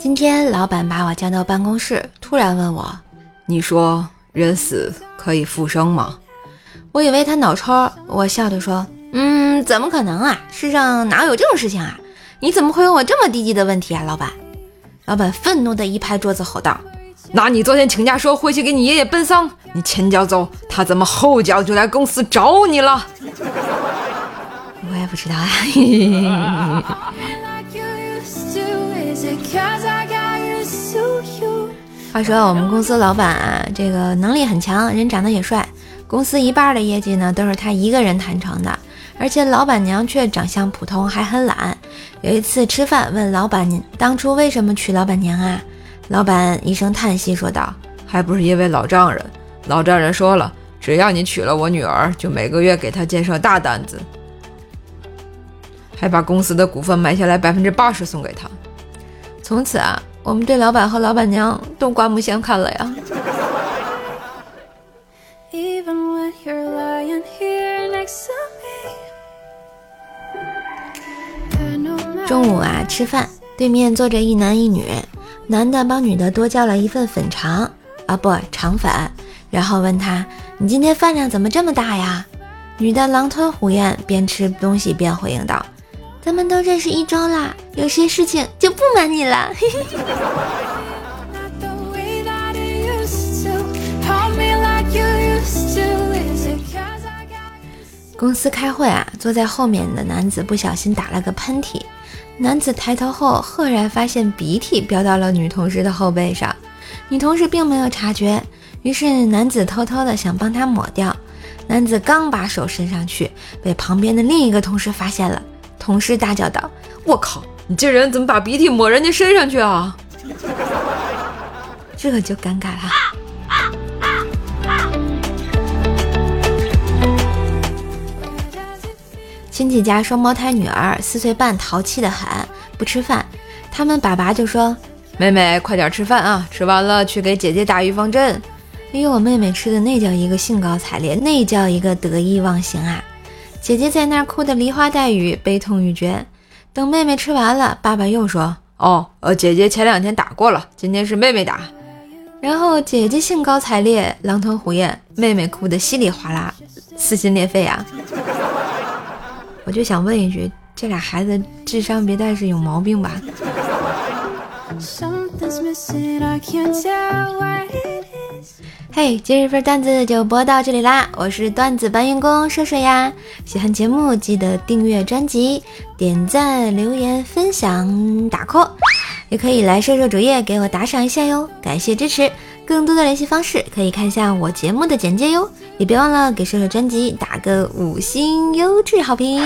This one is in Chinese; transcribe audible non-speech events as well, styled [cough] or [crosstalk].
今天老板把我叫到办公室，突然问我：“你说人死可以复生吗？”我以为他脑抽，我笑着说：“嗯，怎么可能啊？世上哪有这种事情啊？你怎么会问我这么低级的问题啊，老板？”老板愤怒的一拍桌子，吼道：“那你昨天请假说回去给你爷爷奔丧，你前脚走，他怎么后脚就来公司找你了？”我也不知道啊。话说我们公司老板啊，这个能力很强，人长得也帅，公司一半的业绩呢都是他一个人谈成的，而且老板娘却长相普通，还很懒。有一次吃饭，问老板当初为什么娶老板娘啊？老板一声叹息说道：“还不是因为老丈人，老丈人说了，只要你娶了我女儿，就每个月给她建设大单子，还把公司的股份买下来百分之八十送给他。从此啊。”我们对老板和老板娘都刮目相看了呀。中午啊，吃饭，对面坐着一男一女，男的帮女的多叫了一份粉肠啊，不肠粉，然后问他：“你今天饭量怎么这么大呀？”女的狼吞虎咽，边吃东西边回应道。咱们都认识一周啦，有些事情就不瞒你了。[laughs] 公司开会啊，坐在后面的男子不小心打了个喷嚏，男子抬头后赫然发现鼻涕飙到了女同事的后背上，女同事并没有察觉，于是男子偷偷的想帮她抹掉，男子刚把手伸上去，被旁边的另一个同事发现了。同事大叫道：“我靠，你这人怎么把鼻涕抹人家身上去啊？” [laughs] 这就尴尬了。亲戚家双胞胎女儿四岁半，淘气的很，不吃饭。他们爸爸就说：“妹妹，快点吃饭啊！吃完了去给姐姐打预防针。”哎呦，我妹妹吃的那叫一个兴高采烈，那叫一个得意忘形啊！姐姐在那儿哭得梨花带雨，悲痛欲绝。等妹妹吃完了，爸爸又说：“哦，呃，姐姐前两天打过了，今天是妹妹打。”然后姐姐兴高采烈，狼吞虎咽，妹妹哭得稀里哗啦，撕心裂肺啊！[laughs] 我就想问一句，这俩孩子智商别带是有毛病吧？嘿，今日份段子就播到这里啦！我是段子搬运工射射呀，喜欢节目记得订阅专辑、点赞、留言、分享、打 call，也可以来射射主页给我打赏一下哟，感谢支持！更多的联系方式可以看一下我节目的简介哟，也别忘了给射射专辑打个五星优质好评。